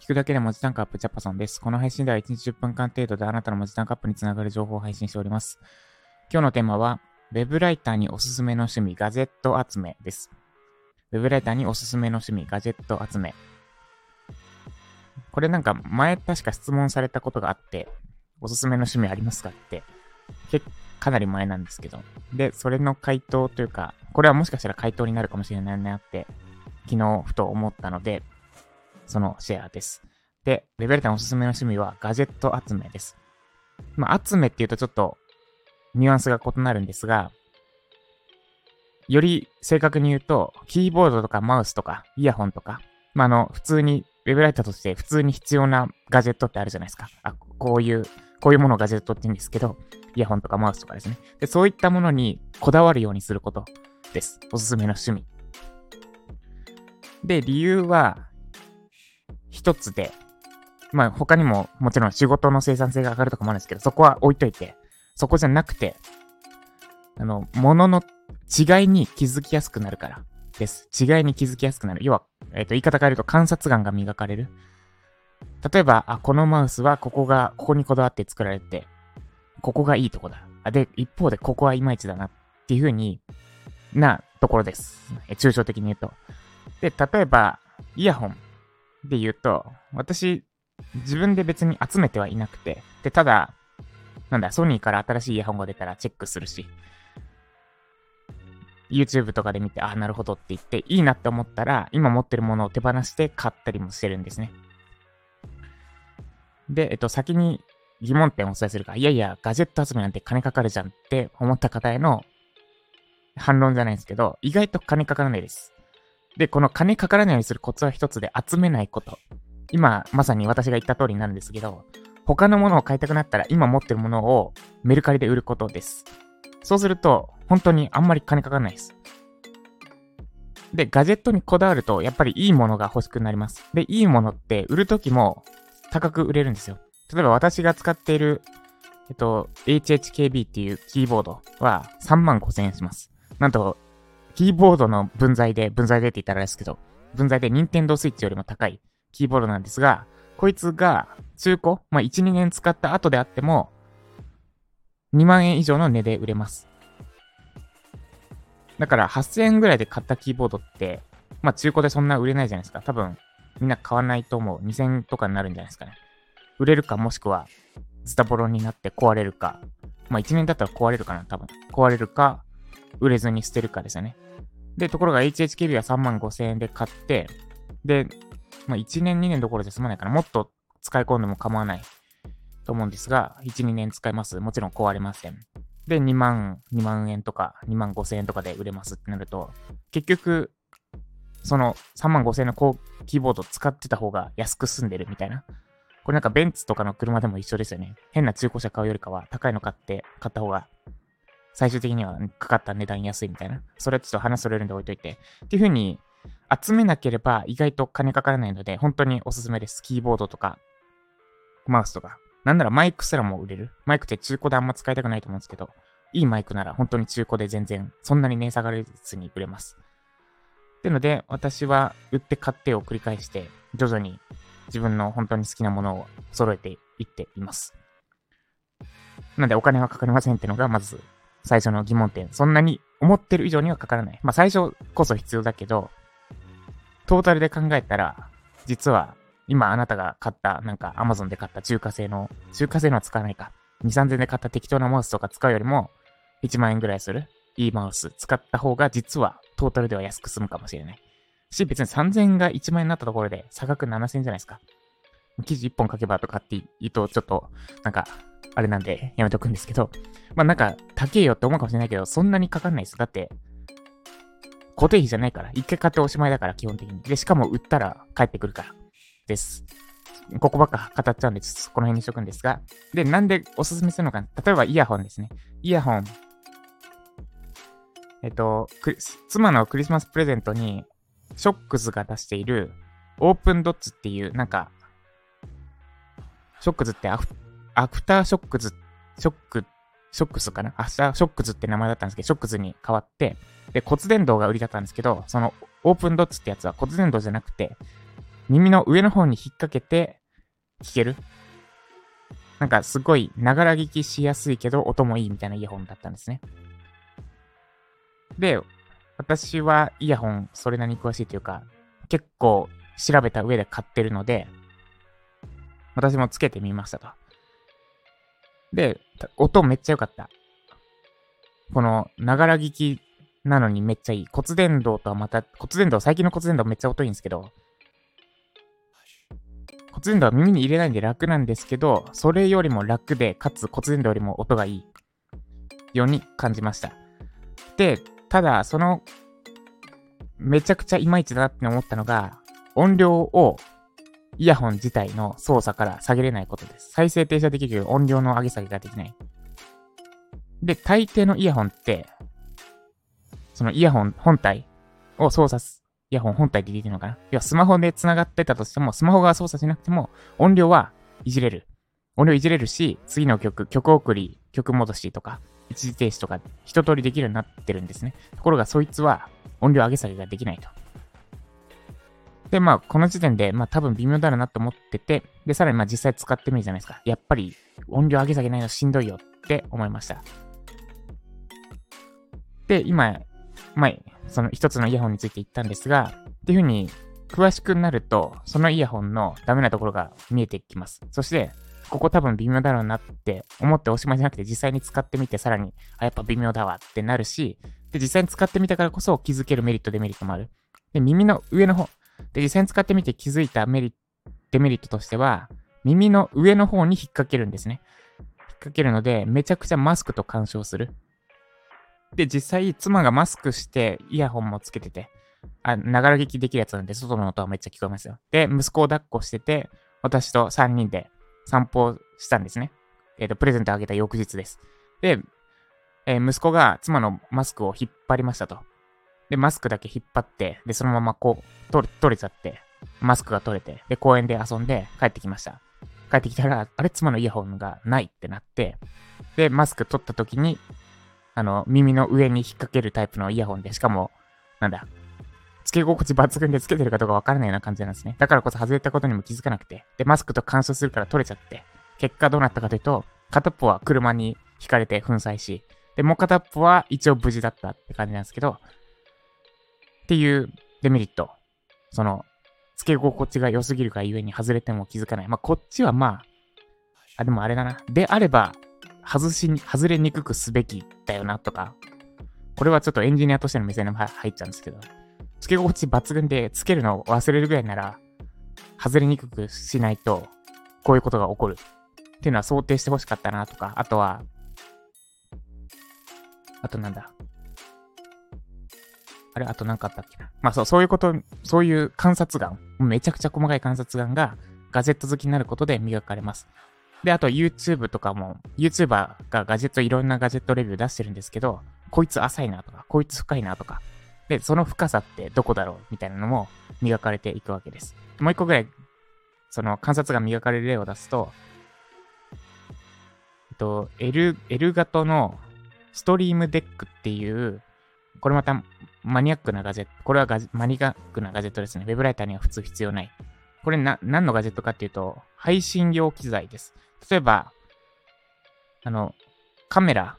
聞くだけで文字タンクアップチャパソンです。この配信では1日10分間程度であなたの文字タンクアップにつながる情報を配信しております。今日のテーマは、ウェブライターにおすすめの趣味、ガジェット集めです。ウェブライターにおすすめの趣味、ガジェット集め。これなんか前確か質問されたことがあって、おすすめの趣味ありますかって、かなり前なんですけど。で、それの回答というか、これはもしかしたら回答になるかもしれないなって、昨日ふと思ったので、そのシェアです。で、レベルタンおすすめの趣味はガジェット集めです。まあ、集めっていうとちょっとニュアンスが異なるんですが、より正確に言うと、キーボードとかマウスとかイヤホンとか、まあ、あの、普通に、ウェブライターとして普通に必要なガジェットってあるじゃないですか。あ、こういう、こういうものをガジェットって言うんですけど、イヤホンとかマウスとかですね。で、そういったものにこだわるようにすることです。おすすめの趣味。で、理由は、一つで、まあ他にももちろん仕事の生産性が上がるとかもあるんですけど、そこは置いといて、そこじゃなくて、あの、物の違いに気づきやすくなるからです。違いに気づきやすくなる。要は、えっ、ー、と、言い方変えると観察眼が磨かれる。例えば、あ、このマウスはここが、ここにこだわって作られて、ここがいいとこだ。あで、一方でここはいまいちだなっていう風になところです。え抽象的に言うと。で、例えば、イヤホンで言うと、私、自分で別に集めてはいなくて、で、ただ、なんだ、ソニーから新しいイヤホンが出たらチェックするし、YouTube とかで見て、ああ、なるほどって言って、いいなって思ったら、今持ってるものを手放して買ったりもしてるんですね。で、えっと、先に疑問点をお伝えするか、いやいや、ガジェット集めなんて金かかるじゃんって思った方への反論じゃないですけど、意外と金かからないです。で、この金かからないようにするコツは一つで集めないこと。今、まさに私が言った通りなんですけど、他のものを買いたくなったら今持ってるものをメルカリで売ることです。そうすると、本当にあんまり金かかんないです。で、ガジェットにこだわると、やっぱりいいものが欲しくなります。で、いいものって売るときも高く売れるんですよ。例えば私が使っている、えっと、HHKB っていうキーボードは3万5千円します。なんと、キーボードの分際で、分際でって言ったらあれですけど、分際で Nintendo Switch よりも高いキーボードなんですが、こいつが中古、まあ、1、2年使った後であっても、2万円以上の値で売れます。だから8000円ぐらいで買ったキーボードって、まあ中古でそんな売れないじゃないですか。多分、みんな買わないと思う。2000とかになるんじゃないですかね。売れるかもしくは、ズタボロになって壊れるか。まあ1年だったら壊れるかな、多分。壊れるか、売れずに捨てるかですよね。で、ところが HHKB は3万5千円で買って、で、まあ、1年2年どころじゃ済まないから、もっと使い込んでも構わないと思うんですが、1、2年使います。もちろん壊れません。で、2万、2万円とか、2万5千円とかで売れますってなると、結局、その3万5千円の高キーボード使ってた方が安く済んでるみたいな。これなんかベンツとかの車でも一緒ですよね。変な中古車買うよりかは高いの買って、買った方が最終的にはかかった値段安いみたいな。それはちょっと話それるんで置いといて。っていう風に、集めなければ意外と金かからないので、本当におすすめです。キーボードとか、マウスとか。なんならマイクすらも売れる。マイクって中古であんま使いたくないと思うんですけど、いいマイクなら本当に中古で全然、そんなに値下がりずに売れます。ってので、私は売って買ってを繰り返して、徐々に自分の本当に好きなものを揃えていっています。なんでお金はかかりませんってのが、まず最初の疑問点。そんなに思ってる以上にはかからない。まあ最初こそ必要だけど、トータルで考えたら、実は今あなたが買った、なんか Amazon で買った中華製の、中華製のは使わないか。2、3000で買った適当なマウスとか使うよりも、1万円ぐらいするいいマウス使った方が実はトータルでは安く済むかもしれない。し、別に3000円が1万円になったところで差額7000円じゃないですか。記事1本書けばとかって言うと、ちょっと、なんか、あれなんでやめとくんですけど、まあなんか、高えよって思うかもしれないけど、そんなにかかんないです。だって、固定費じゃないから。一回買っておしまいだから、基本的に。で、しかも売ったら帰ってくるから。です。ここばっか語っちゃうんで、ちょっとこの辺にしとくんですが。で、なんでおすすめするのか。例えばイヤホンですね。イヤホン。えっと、妻のクリスマスプレゼントに、ショックズが出している、オープンドッツっていう、なんか、ショックズってアフアフターショックズ、ショック、ショックスかな？アフターショックズって名前だったんですけど、ショックズに変わって、で、骨伝導が売りだったんですけど、そのオープンドッツってやつは骨伝導じゃなくて、耳の上の方に引っ掛けて聞ける？なんかすごい、ながら聞きしやすいけど、音もいいみたいなイヤホンだったんですね。で、私はイヤホンそれなりに詳しいというか、結構調べた上で買ってるので、私もつけてみましたと。で、音めっちゃ良かった。この、ながら聞きなのにめっちゃいい。骨伝導とはまた、骨伝導、最近の骨伝導めっちゃ音いいんですけど、骨伝導は耳に入れないんで楽なんですけど、それよりも楽で、かつ骨伝導よりも音がいいように感じました。で、ただ、その、めちゃくちゃいまいちだなって思ったのが、音量をイヤホン自体の操作から下げれないことです。再生停止できるけど音量の上げ下げができない。で、大抵のイヤホンって、そのイヤホン本体を操作す、イヤホン本体でできるのかな？要はスマホで繋がってたとしても、スマホが操作しなくても、音量はいじれる。音量いじれるし、次の曲、曲送り、曲戻しとか、一時停止とか、一通りできるようになってるんですね。ところが、そいつは音量上げ下げができないと。で、まあ、この時点で、まあ、多分微妙だろうなと思ってて、で、さらにまあ実際使ってみるじゃないですか。やっぱり音量上げ下げないのしんどいよって思いました。で、今、前、その一つのイヤホンについて言ったんですが、っていう風に詳しくなると、そのイヤホンのダメなところが見えてきます。そして、ここ多分微妙だろうなって思っておしまいじゃなくて、実際に使ってみて、さらに、あ、やっぱ微妙だわってなるし、で、実際に使ってみたからこそ気づけるメリット、デメリットもある。で、耳の上の方、で、実際に使ってみて気づいたメリット、デメリットとしては、耳の上の方に引っ掛けるんですね。引っ掛けるので、めちゃくちゃマスクと干渉する。で、実際、妻がマスクしてイヤホンもつけてて、あ、ながら聞きできるやつなんで、外の音はめっちゃ聞こえますよ。で、息子を抱っこしてて、私と3人で散歩したんですね。えっ、ー、と、プレゼントあげた翌日です。で、えー、息子が妻のマスクを引っ張りましたと。で、マスクだけ引っ張って、で、そのままこう、取れ、ちゃって、マスクが取れて、で、公園で遊んで帰ってきました。帰ってきたら、あれ、妻のイヤホンがないってなって、で、マスク取った時に、あの、耳の上に引っ掛けるタイプのイヤホンで、しかも、なんだ、付け心地抜群で付けてるかどうかわからないような感じなんですね。だからこそ外れたことにも気づかなくて、で、マスクと干渉するから取れちゃって、結果どうなったかというと、片っぽは車に引かれて粉砕し、で、もう片っぽは一応無事だったって感じなんですけど、っていうデメリット。その、付け心地が良すぎるがゆえに外れても気づかない。まあ、こっちはまあ、あ、でもあれだな。であれば、外しに、外れにくくすべきだよなとか、これはちょっとエンジニアとしての目線で入っちゃうんですけど、付け心地抜群で付けるのを忘れるぐらいなら、外れにくくしないと、こういうことが起こる。っていうのは想定してほしかったなとか、あとは、あとなんだ。あれあと何かあったっけ？な。まあそう、そういうこと、そういう観察眼、めちゃくちゃ細かい観察眼がガジェット好きになることで磨かれます。で、あと YouTube とかも、YouTuber がガジェット、いろんなガジェットレビュー出してるんですけど、こいつ浅いなとか、こいつ深いなとか、で、その深さってどこだろうみたいなのも磨かれていくわけです。もう一個ぐらい、その観察が磨かれる例を出すと、えっと、L、L 型のストリームデックっていう、これまたマニアックなガジェット、これはマニアックなガジェットですね。ウェブライターには普通必要ない。これな、何のガジェットかっていうと、配信用機材です。例えば、あの、カメラ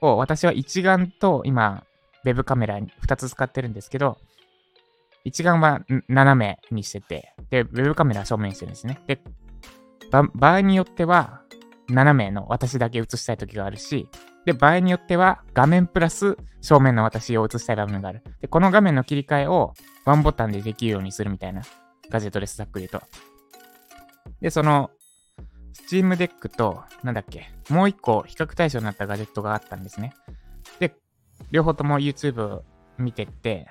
を私は一眼と今、ウェブカメラ2つ使ってるんですけど、一眼は斜めにしてて、で、ウェブカメラは正面にしてるんですね。で、場合によっては、斜めの私だけ映したい時があるし、で、場合によっては画面プラス正面の私を映したい場面がある。で、この画面の切り替えをワンボタンでできるようにするみたいなガジェットです、ざっくり言うと。で、その、Steam Deck と、なんだっけ、もう一個比較対象になったガジェットがあったんですね。で、両方とも YouTube 見てって、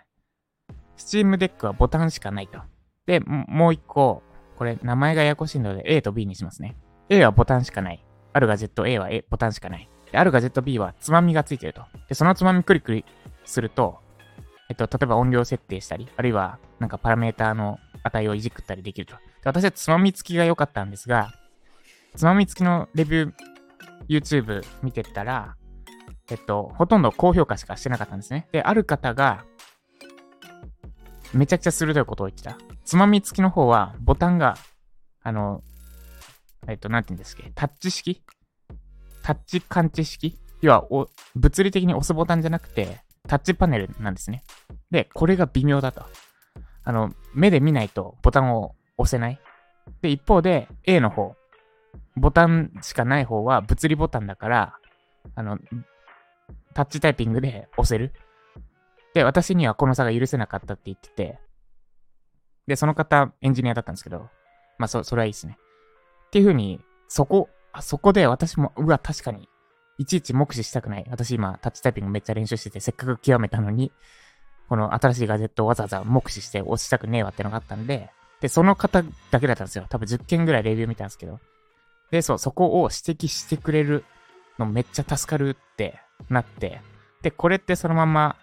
Steam Deck はボタンしかないと。で、もう一個、これ名前がややこしいので A と B にしますね。A はボタンしかない。あるガジェット A は A ボタンしかない。で、あるガジェット B はつまみがついてると。で、そのつまみクリクリすると、えっと、例えば音量設定したり、あるいはなんかパラメーターの値をいじくったりできると。で私はつまみ付きが良かったんですが、つまみ付きのレビュー、YouTube 見てたら、えっと、ほとんど高評価しかしてなかったんですね。で、ある方が、めちゃくちゃ鋭いことを言ってた。つまみ付きの方は、ボタンが、あの、えっと、なんて言うんですっけ、タッチ式タッチ感知式？要はお、物理的に押すボタンじゃなくて、タッチパネルなんですね。で、これが微妙だと。あの、目で見ないとボタンを押せない。で、一方で A の方、ボタンしかない方は物理ボタンだから、あの、タッチタイピングで押せる。で、私にはこの差が許せなかったって言ってて、で、その方、エンジニアだったんですけど、まあ、そ、それはいいですね。っていう風に、そこ、あそこで私も、うわ、確かに、いちいち目視したくない。私今、タッチタイピングめっちゃ練習してて、せっかく極めたのに、この新しいガジェットをわざわざ目視して押したくねえわってのがあったんで、で、その方だけだったんですよ。多分10件ぐらいレビュー見たんですけど。で、そう、そこを指摘してくれるのめっちゃ助かるってなって、で、これってそのまま、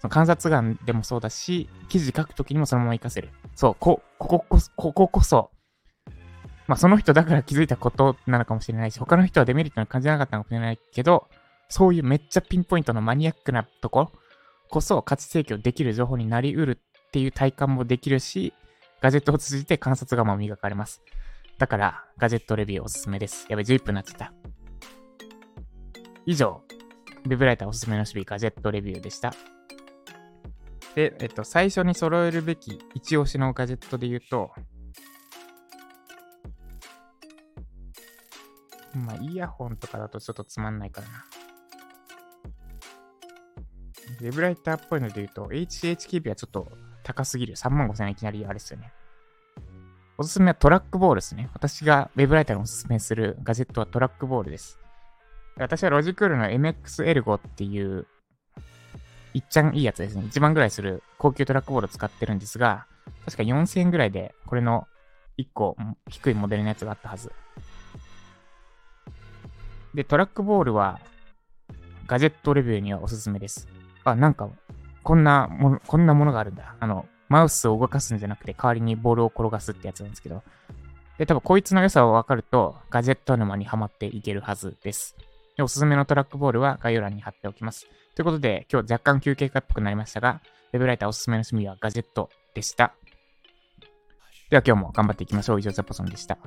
その観察眼でもそうだし、記事書くときにもそのまま活かせる。そう、こ、こここ、こここそ、まあその人だから気づいたことなのかもしれないし、他の人はデメリットに感じなかったのかもしれないけど、そういうめっちゃピンポイントのマニアックなとここそ価値提供できる情報になりうるっていう体感もできるし、ガジェットを通じて観察眼も磨かれます。だから、ガジェットレビューおすすめです。やべ、11分になっちゃった。以上、ウェブライターおすすめの守備ガジェットレビューでした。で、えっと、最初に揃えるべき一押しのガジェットで言うと、まあ、イヤホンとかだとちょっとつまんないからな。ウェブライターっぽいので言うと、HHKB はちょっと高すぎる。3万5千円いきなりあれですよね。おすすめはトラックボールですね。私がウェブライターにおすすめするガジェットはトラックボールです。私はロジクールの MX エルゴっていう、いっちゃんいいやつですね。1万ぐらいする高級トラックボールを使ってるんですが、確か4000円ぐらいで、これの1個低いモデルのやつがあったはず。で、トラックボールは、ガジェットレビューにはおすすめです。あ、なんか、こんなもの、こんなものがあるんだ。あの、マウスを動かすんじゃなくて、代わりにボールを転がすってやつなんですけど。で、多分こいつの良さを分かると、ガジェット沼にはまっていけるはずです。で、おすすめのトラックボールは概要欄に貼っておきます。ということで、今日若干休憩会っぽくなりましたが、ウェブライターおすすめの趣味はガジェットでした。では今日も頑張っていきましょう。以上、ザポソンでした。